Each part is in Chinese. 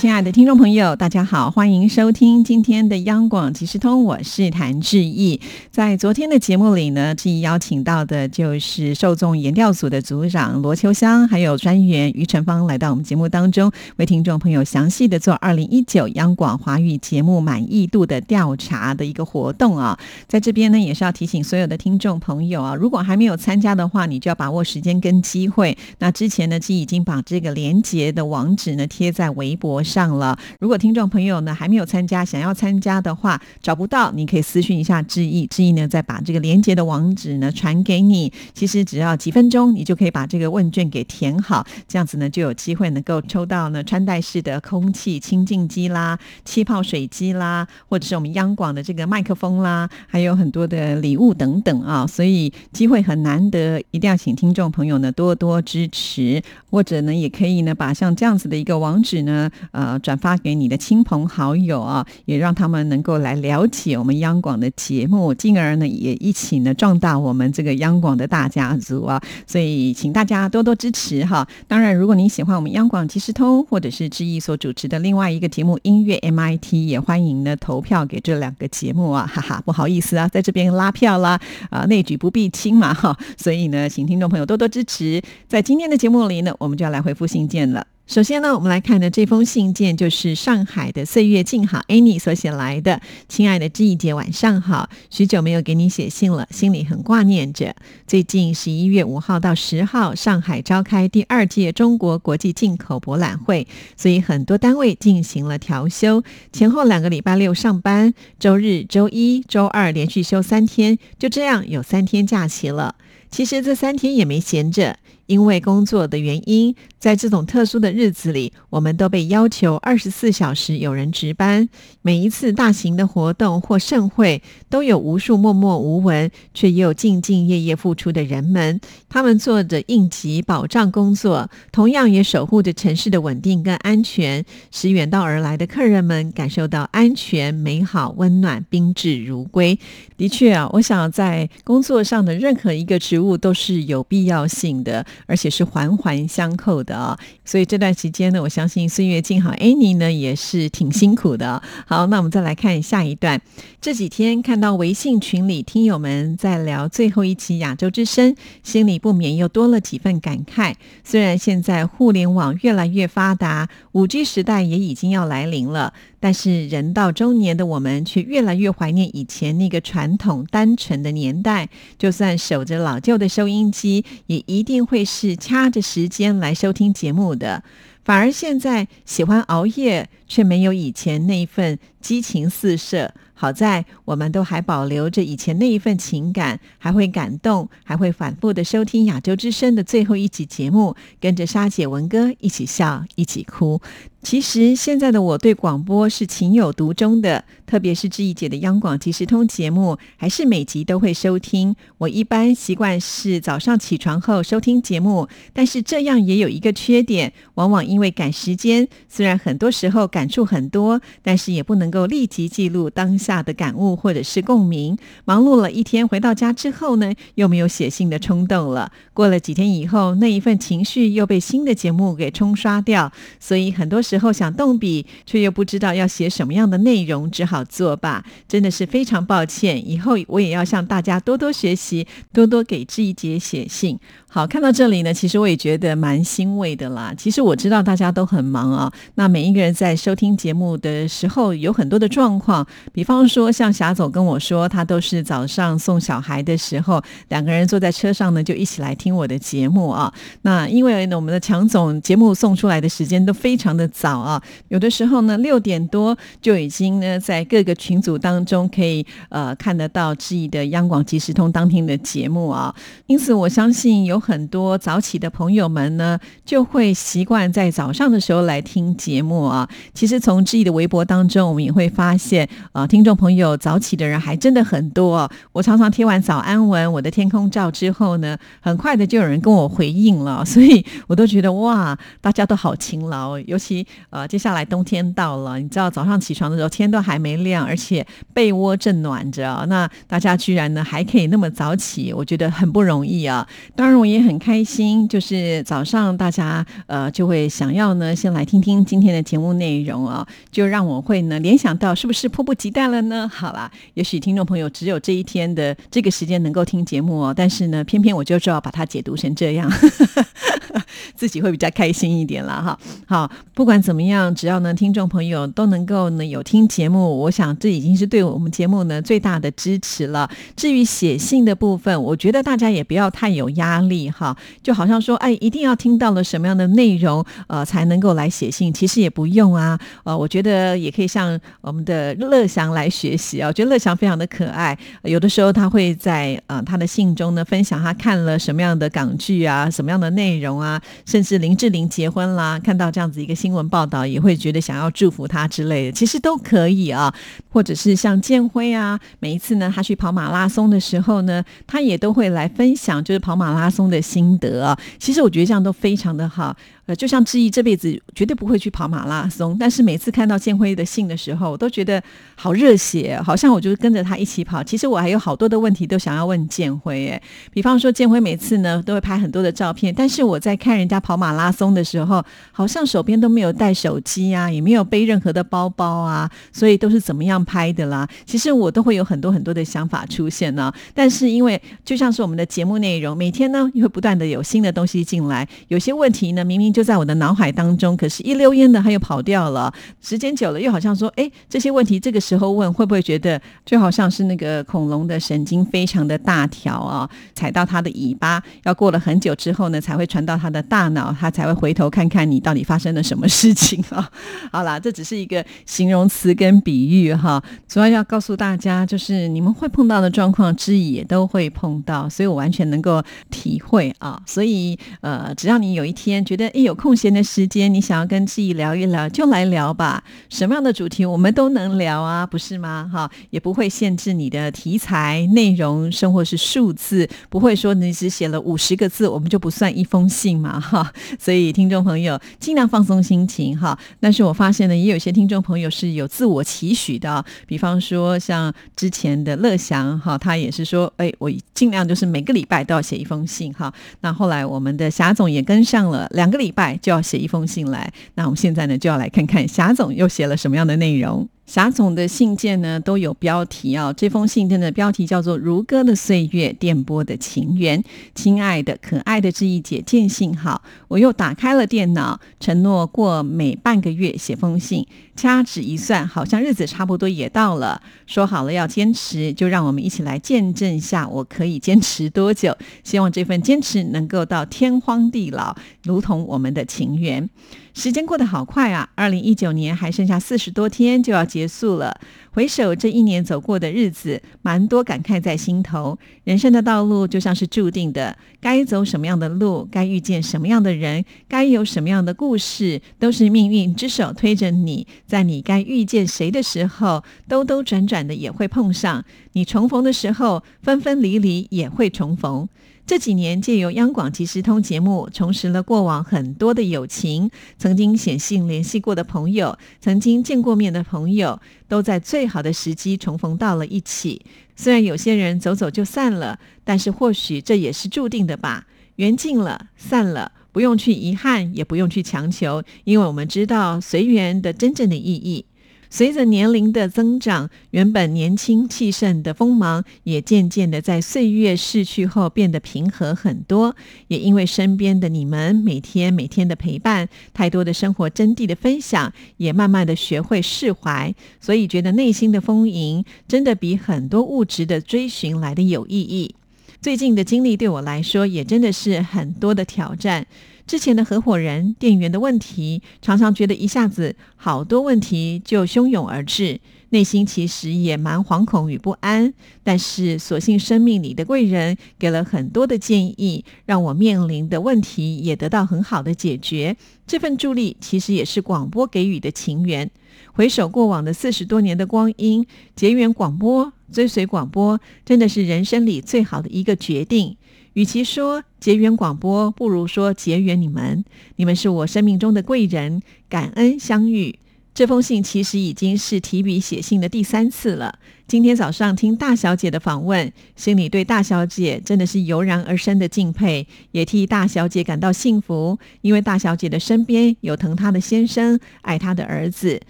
亲爱的听众朋友，大家好，欢迎收听今天的央广即时通，我是谭志毅。在昨天的节目里呢，志毅邀请到的就是受众研调组的组长罗秋香，还有专员于成芳来到我们节目当中，为听众朋友详细的做二零一九央广华语节目满意度的调查的一个活动啊。在这边呢，也是要提醒所有的听众朋友啊，如果还没有参加的话，你就要把握时间跟机会。那之前呢，志已经把这个连接的网址呢贴在微博。上了，如果听众朋友呢还没有参加，想要参加的话找不到，你可以私讯一下志毅，志毅呢再把这个连接的网址呢传给你。其实只要几分钟，你就可以把这个问卷给填好，这样子呢就有机会能够抽到呢穿戴式的空气清净机啦、气泡水机啦，或者是我们央广的这个麦克风啦，还有很多的礼物等等啊。所以机会很难得，一定要请听众朋友呢多多支持，或者呢也可以呢把像这样子的一个网址呢。呃转发给你的亲朋好友啊，也让他们能够来了解我们央广的节目，进而呢，也一起呢壮大我们这个央广的大家族啊。所以，请大家多多支持哈。当然，如果你喜欢我们央广即时通，或者是志毅所主持的另外一个节目音乐 MIT，也欢迎呢投票给这两个节目啊。哈哈，不好意思啊，在这边拉票啦啊，内举不避亲嘛哈。所以呢，请听众朋友多多支持。在今天的节目里呢，我们就要来回复信件了。首先呢，我们来看的这封信件就是上海的岁月静好 Annie 所写来的。亲爱的志毅姐，晚上好，许久没有给你写信了，心里很挂念着。最近十一月五号到十号，上海召开第二届中国国际进口博览会，所以很多单位进行了调休，前后两个礼拜六上班，周日、周一、周二连续休三天，就这样有三天假期了。其实这三天也没闲着。因为工作的原因，在这种特殊的日子里，我们都被要求二十四小时有人值班。每一次大型的活动或盛会，都有无数默默无闻却也有兢兢业业付出的人们。他们做着应急保障工作，同样也守护着城市的稳定跟安全，使远道而来的客人们感受到安全、美好、温暖、宾至如归。的确啊，我想在工作上的任何一个职务都是有必要性的。而且是环环相扣啊，所以这段时间呢，我相信岁月静好 a 呢也是挺辛苦的。好，那我们再来看下一段。这几天看到微信群里听友们在聊最后一期《亚洲之声》，心里不免又多了几份感慨。虽然现在互联网越来越发达，五 G 时代也已经要来临了。但是人到中年的我们，却越来越怀念以前那个传统单纯的年代。就算守着老旧的收音机，也一定会是掐着时间来收听听节目的。反而现在喜欢熬夜，却没有以前那一份激情四射。好在我们都还保留着以前那一份情感，还会感动，还会反复的收听《亚洲之声》的最后一集节目，跟着沙姐文哥一起笑，一起哭。其实现在的我对广播是情有独钟的，特别是志毅姐的央广即时通节目，还是每集都会收听。我一般习惯是早上起床后收听节目，但是这样也有一个缺点，往往因为赶时间，虽然很多时候感触很多，但是也不能够立即记录当下的感悟或者是共鸣。忙碌了一天回到家之后呢，又没有写信的冲动了。过了几天以后，那一份情绪又被新的节目给冲刷掉，所以很多。时候想动笔，却又不知道要写什么样的内容，只好作罢。真的是非常抱歉，以后我也要向大家多多学习，多多给志一姐写信。好，看到这里呢，其实我也觉得蛮欣慰的啦。其实我知道大家都很忙啊，那每一个人在收听节目的时候有很多的状况，比方说像霞总跟我说，他都是早上送小孩的时候，两个人坐在车上呢，就一起来听我的节目啊。那因为呢，我们的强总节目送出来的时间都非常的。早啊，有的时候呢六点多就已经呢在各个群组当中可以呃看得到志毅的央广即时通当天的节目啊，因此我相信有很多早起的朋友们呢就会习惯在早上的时候来听节目啊。其实从志毅的微博当中，我们也会发现啊，听众朋友早起的人还真的很多。我常常贴完早安文，我的天空照之后呢，很快的就有人跟我回应了，所以我都觉得哇，大家都好勤劳。尤其呃，接下来冬天到了，你知道早上起床的时候天都还没亮，而且被窝正暖着，那大家居然呢还可以那么早起，我觉得很不容易啊。当然我也很开心，就是早上大家呃就会想要呢先来听听今天的节目内容啊，就让我会呢联想到是不是迫不及待了呢？好啦，也许听众朋友只有这一天的这个时间能够听节目哦，但是呢，偏偏我就知道把它解读成这样。自己会比较开心一点了哈。好，不管怎么样，只要呢听众朋友都能够呢有听节目，我想这已经是对我们节目呢最大的支持了。至于写信的部分，我觉得大家也不要太有压力哈。就好像说，哎，一定要听到了什么样的内容，呃，才能够来写信。其实也不用啊。呃，我觉得也可以向我们的乐祥来学习啊。我觉得乐祥非常的可爱，有的时候他会在呃他的信中呢分享他看了什么样的港剧啊，什么样的内容啊。啊甚至林志玲结婚啦，看到这样子一个新闻报道，也会觉得想要祝福她之类的，其实都可以啊。或者是像建辉啊，每一次呢，他去跑马拉松的时候呢，他也都会来分享，就是跑马拉松的心得啊。其实我觉得这样都非常的好。呃，就像志毅这辈子绝对不会去跑马拉松，但是每次看到建辉的信的时候，我都觉得好热血，好像我就跟着他一起跑。其实我还有好多的问题都想要问建辉，哎，比方说建辉每次呢都会拍很多的照片，但是我在看人家跑马拉松的时候，好像手边都没有带手机啊，也没有背任何的包包啊，所以都是怎么样拍的啦？其实我都会有很多很多的想法出现呢。但是因为就像是我们的节目内容，每天呢会不断的有新的东西进来，有些问题呢明明就在我的脑海当中，可是一溜烟的，他又跑掉了。时间久了，又好像说，哎，这些问题这个时候问，会不会觉得就好像是那个恐龙的神经非常的大条啊？踩到它的尾巴，要过了很久之后呢，才会传到他的大脑，他才会回头看看你到底发生了什么事情啊？好啦，这只是一个形容词跟比喻哈。主要要告诉大家，就是你们会碰到的状况之一，也都会碰到，所以我完全能够体会啊。所以呃，只要你有一天觉得一有空闲。的时间，你想要跟志毅聊一聊，就来聊吧。什么样的主题我们都能聊啊，不是吗？哈，也不会限制你的题材、内容，生活是数字，不会说你只写了五十个字，我们就不算一封信嘛，哈。所以听众朋友尽量放松心情，哈。但是我发现呢，也有些听众朋友是有自我期许的，比方说像之前的乐祥，哈，他也是说，哎，我尽量就是每个礼拜都要写一封信，哈。那后来我们的霞总也跟上了，两个礼拜就要。写一封信来，那我们现在呢就要来看看霞总又写了什么样的内容。霞总的信件呢都有标题啊，这封信件的标题叫做《如歌的岁月，电波的情缘》。亲爱的、可爱的志毅姐，见信好，我又打开了电脑，承诺过每半个月写封信。掐指一算，好像日子差不多也到了。说好了要坚持，就让我们一起来见证下我可以坚持多久。希望这份坚持能够到天荒地老，如同我们的情缘。时间过得好快啊！二零一九年还剩下四十多天就要结束了。回首这一年走过的日子，蛮多感慨在心头。人生的道路就像是注定的，该走什么样的路，该遇见什么样的人，该有什么样的故事，都是命运之手推着你。在你该遇见谁的时候，兜兜转转的也会碰上；你重逢的时候，分分离离也会重逢。这几年借由央广即时通节目，重拾了过往很多的友情。曾经写信联系过的朋友，曾经见过面的朋友，都在最好的时机重逢到了一起。虽然有些人走走就散了，但是或许这也是注定的吧。缘尽了，散了，不用去遗憾，也不用去强求，因为我们知道随缘的真正的意义。随着年龄的增长，原本年轻气盛的锋芒，也渐渐的在岁月逝去后变得平和很多。也因为身边的你们每天每天的陪伴，太多的生活真谛的分享，也慢慢的学会释怀，所以觉得内心的丰盈，真的比很多物质的追寻来的有意义。最近的经历对我来说，也真的是很多的挑战。之前的合伙人、店员的问题，常常觉得一下子好多问题就汹涌而至，内心其实也蛮惶恐与不安。但是，所幸生命里的贵人给了很多的建议，让我面临的问题也得到很好的解决。这份助力其实也是广播给予的情缘。回首过往的四十多年的光阴，结缘广播、追随广播，真的是人生里最好的一个决定。与其说结缘广播，不如说结缘你们。你们是我生命中的贵人，感恩相遇。这封信其实已经是提笔写信的第三次了。今天早上听大小姐的访问，心里对大小姐真的是油然而生的敬佩，也替大小姐感到幸福。因为大小姐的身边有疼她的先生，爱她的儿子，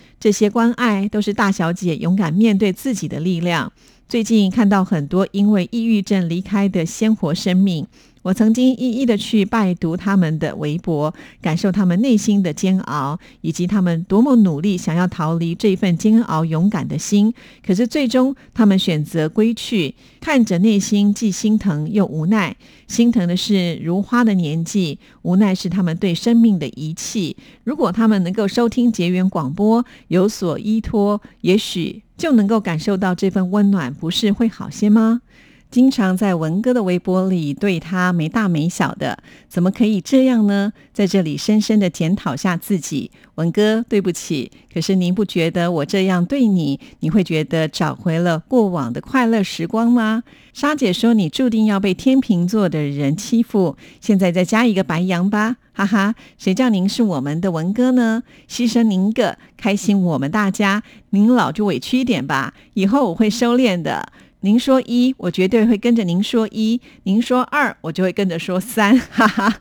这些关爱都是大小姐勇敢面对自己的力量。最近看到很多因为抑郁症离开的鲜活生命。我曾经一一的去拜读他们的微博，感受他们内心的煎熬，以及他们多么努力想要逃离这份煎熬、勇敢的心。可是最终，他们选择归去，看着内心既心疼又无奈。心疼的是如花的年纪，无奈是他们对生命的遗弃。如果他们能够收听结缘广播，有所依托，也许就能够感受到这份温暖，不是会好些吗？经常在文哥的微博里对他没大没小的，怎么可以这样呢？在这里深深的检讨下自己，文哥，对不起。可是您不觉得我这样对你，你会觉得找回了过往的快乐时光吗？莎姐说你注定要被天秤座的人欺负，现在再加一个白羊吧，哈哈！谁叫您是我们的文哥呢？牺牲您个，开心我们大家。您老就委屈一点吧，以后我会收敛的。您说一，我绝对会跟着您说一；您说二，我就会跟着说三。哈哈，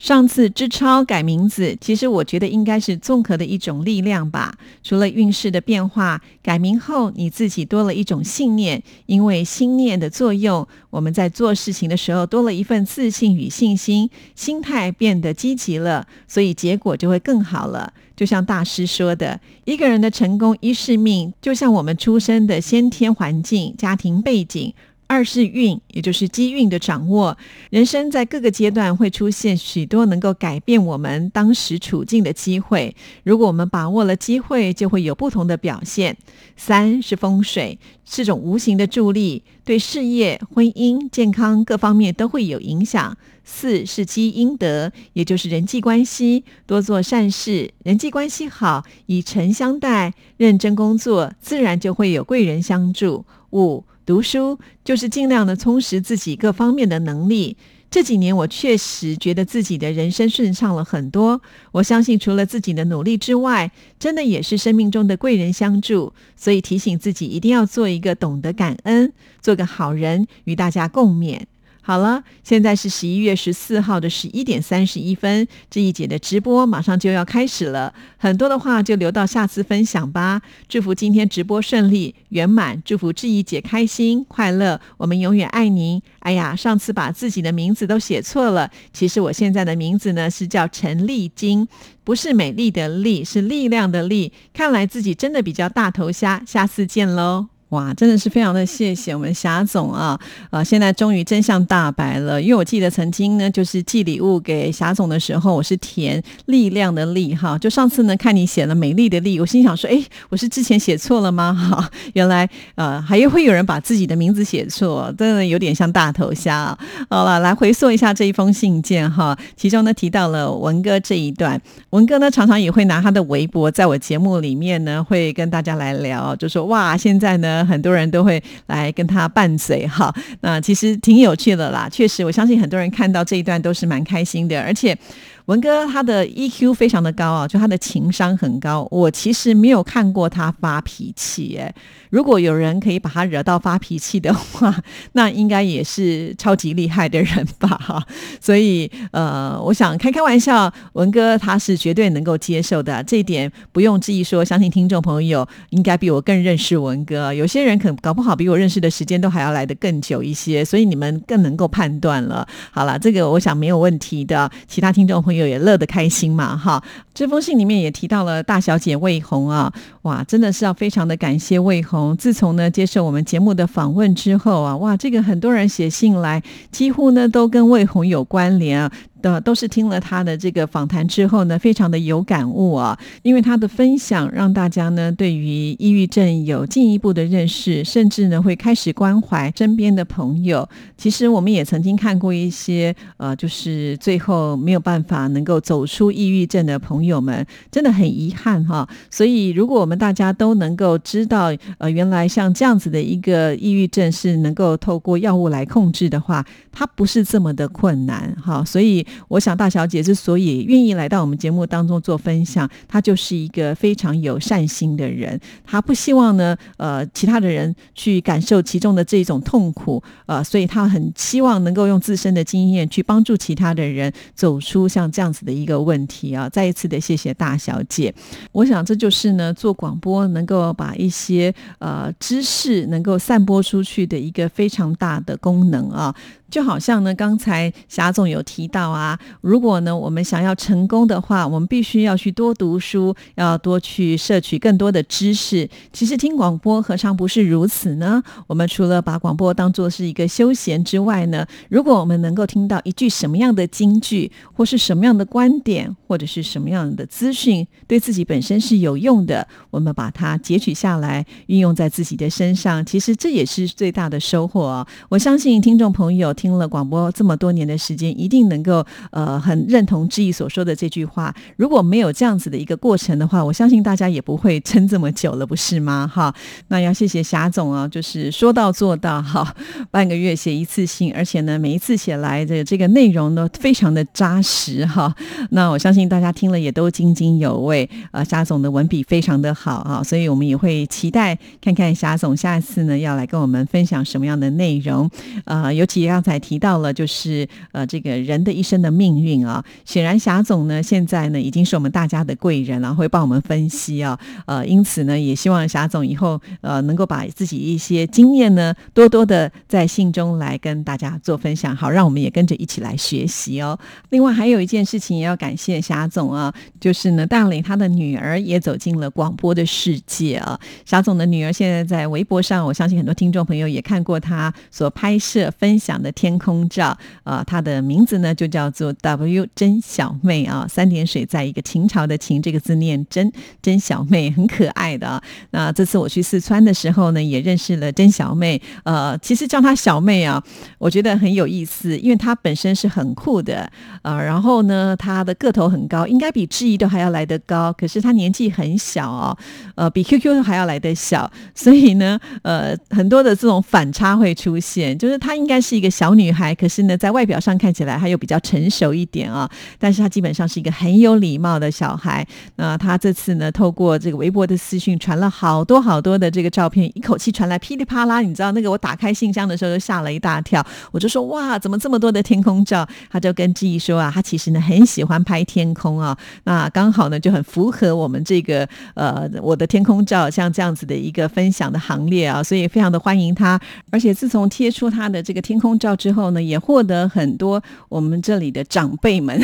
上次支超改名字，其实我觉得应该是综合的一种力量吧。除了运势的变化，改名后你自己多了一种信念，因为心念的作用，我们在做事情的时候多了一份自信与信心，心态变得积极了，所以结果就会更好了。就像大师说的，一个人的成功，一世命，就像我们出生的先天环境、家庭背景；二是运，也就是机运的掌握。人生在各个阶段会出现许多能够改变我们当时处境的机会。如果我们把握了机会，就会有不同的表现。三是风水，是种无形的助力，对事业、婚姻、健康各方面都会有影响。四是积阴德，也就是人际关系，多做善事，人际关系好，以诚相待，认真工作，自然就会有贵人相助。五读书，就是尽量的充实自己各方面的能力。这几年我确实觉得自己的人生顺畅了很多。我相信除了自己的努力之外，真的也是生命中的贵人相助。所以提醒自己一定要做一个懂得感恩，做个好人，与大家共勉。好了，现在是十一月十四号的十一点三十一分，这一节的直播马上就要开始了。很多的话就留到下次分享吧。祝福今天直播顺利圆满，祝福志怡姐开心快乐，我们永远爱您。哎呀，上次把自己的名字都写错了，其实我现在的名字呢是叫陈丽晶，不是美丽的丽，是力量的力。看来自己真的比较大头虾，下次见喽。哇，真的是非常的谢谢我们霞总啊！啊，现在终于真相大白了。因为我记得曾经呢，就是寄礼物给霞总的时候，我是填力量的力哈。就上次呢，看你写了美丽的丽，我心想说，哎，我是之前写错了吗？哈，原来呃，还会有人把自己的名字写错，真的有点像大头虾。好了，来回溯一下这一封信件哈，其中呢提到了文哥这一段，文哥呢常常也会拿他的微博在我节目里面呢，会跟大家来聊，就说哇，现在呢。很多人都会来跟他拌嘴哈，那其实挺有趣的啦。确实，我相信很多人看到这一段都是蛮开心的，而且。文哥他的 EQ 非常的高啊，就他的情商很高。我其实没有看过他发脾气，哎，如果有人可以把他惹到发脾气的话，那应该也是超级厉害的人吧？哈，所以呃，我想开开玩笑，文哥他是绝对能够接受的，这一点不用质疑。说，相信听众朋友应该比我更认识文哥，有些人可能搞不好比我认识的时间都还要来得更久一些，所以你们更能够判断了。好了，这个我想没有问题的。其他听众朋友。也乐得开心嘛，哈！这封信里面也提到了大小姐魏红啊，哇，真的是要非常的感谢魏红。自从呢接受我们节目的访问之后啊，哇，这个很多人写信来，几乎呢都跟魏红有关联啊。的都是听了他的这个访谈之后呢，非常的有感悟啊，因为他的分享让大家呢对于抑郁症有进一步的认识，甚至呢会开始关怀身边的朋友。其实我们也曾经看过一些呃，就是最后没有办法能够走出抑郁症的朋友们，真的很遗憾哈。所以如果我们大家都能够知道，呃，原来像这样子的一个抑郁症是能够透过药物来控制的话，它不是这么的困难哈。所以。我想大小姐之所以愿意来到我们节目当中做分享，她就是一个非常有善心的人。她不希望呢，呃，其他的人去感受其中的这种痛苦，呃，所以她很希望能够用自身的经验去帮助其他的人走出像这样子的一个问题啊。再一次的谢谢大小姐。我想这就是呢，做广播能够把一些呃知识能够散播出去的一个非常大的功能啊。就好像呢，刚才霞总有提到啊，如果呢我们想要成功的话，我们必须要去多读书，要多去摄取更多的知识。其实听广播何尝不是如此呢？我们除了把广播当做是一个休闲之外呢，如果我们能够听到一句什么样的金句，或是什么样的观点，或者是什么样的资讯，对自己本身是有用的，我们把它截取下来，运用在自己的身上，其实这也是最大的收获哦！我相信听众朋友。听了广播这么多年的时间，一定能够呃很认同志毅所说的这句话。如果没有这样子的一个过程的话，我相信大家也不会撑这么久了，不是吗？哈，那要谢谢霞总啊，就是说到做到哈，半个月写一次信，而且呢每一次写来的这个内容呢非常的扎实哈。那我相信大家听了也都津津有味啊。霞总的文笔非常的好啊，所以我们也会期待看看霞总下一次呢要来跟我们分享什么样的内容啊，尤其刚才。还提到了，就是呃，这个人的一生的命运啊。显然，霞总呢，现在呢，已经是我们大家的贵人了，会帮我们分析啊。呃，因此呢，也希望霞总以后呃，能够把自己一些经验呢，多多的在信中来跟大家做分享，好，让我们也跟着一起来学习哦。另外，还有一件事情也要感谢霞总啊，就是呢，带领他的女儿也走进了广播的世界啊。霞总的女儿现在在微博上，我相信很多听众朋友也看过他所拍摄分享的。天空照啊，它的名字呢就叫做 W 真小妹啊，三点水在一个秦朝的秦这个字念真真小妹，很可爱的。那这次我去四川的时候呢，也认识了真小妹。呃，其实叫她小妹啊，我觉得很有意思，因为她本身是很酷的呃，然后呢，她的个头很高，应该比志毅都还要来得高，可是她年纪很小哦，呃，比 QQ 还要来得小，所以呢，呃，很多的这种反差会出现，就是她应该是一个。小女孩，可是呢，在外表上看起来她又比较成熟一点啊。但是她基本上是一个很有礼貌的小孩。那她这次呢，透过这个微博的私讯传了好多好多的这个照片，一口气传来噼里啪啦。你知道那个我打开信箱的时候就吓了一大跳，我就说哇，怎么这么多的天空照？她就跟志毅说啊，她其实呢很喜欢拍天空啊。那刚好呢就很符合我们这个呃我的天空照像这样子的一个分享的行列啊，所以非常的欢迎她。而且自从贴出她的这个天空照。之后呢，也获得很多我们这里的长辈们，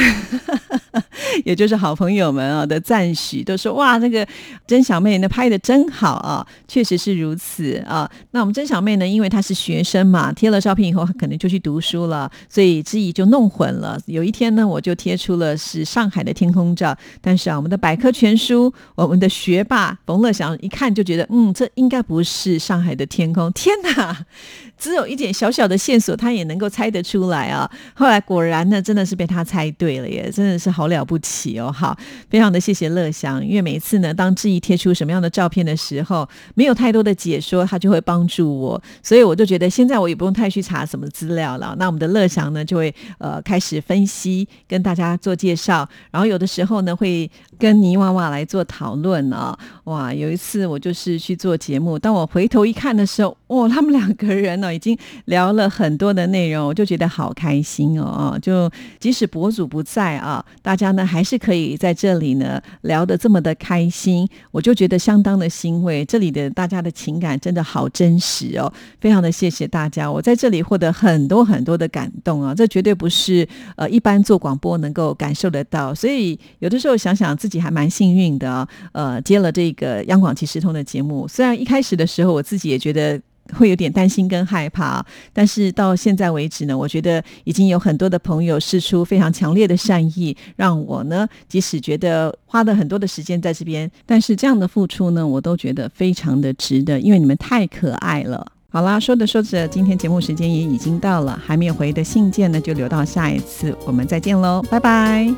也就是好朋友们啊的赞许，都说哇，那个甄小妹那拍的真好啊，确实是如此啊。那我们甄小妹呢，因为她是学生嘛，贴了照片以后，可能就去读书了，所以之意就弄混了。有一天呢，我就贴出了是上海的天空照，但是啊，我们的百科全书，我们的学霸冯乐祥一看就觉得，嗯，这应该不是上海的天空。天哪，只有一点小小的线索，他也。能够猜得出来啊！后来果然呢，真的是被他猜对了耶，真的是好了不起哦！好，非常的谢谢乐祥，因为每一次呢，当志毅贴出什么样的照片的时候，没有太多的解说，他就会帮助我，所以我就觉得现在我也不用太去查什么资料了。那我们的乐祥呢，就会呃开始分析，跟大家做介绍，然后有的时候呢，会跟泥娃娃来做讨论啊。哇，有一次我就是去做节目，当我回头一看的时候，哇，他们两个人呢，已经聊了很多的内。容我就觉得好开心哦，就即使博主不在啊，大家呢还是可以在这里呢聊得这么的开心，我就觉得相当的欣慰。这里的大家的情感真的好真实哦，非常的谢谢大家，我在这里获得很多很多的感动啊，这绝对不是呃一般做广播能够感受得到，所以有的时候想想自己还蛮幸运的啊，呃，接了这个央广即时通的节目，虽然一开始的时候我自己也觉得。会有点担心跟害怕。但是到现在为止呢，我觉得已经有很多的朋友示出非常强烈的善意，让我呢，即使觉得花了很多的时间在这边，但是这样的付出呢，我都觉得非常的值得，因为你们太可爱了。好啦，说着说着，今天节目时间也已经到了，还没有回的信件呢，就留到下一次，我们再见喽，拜拜。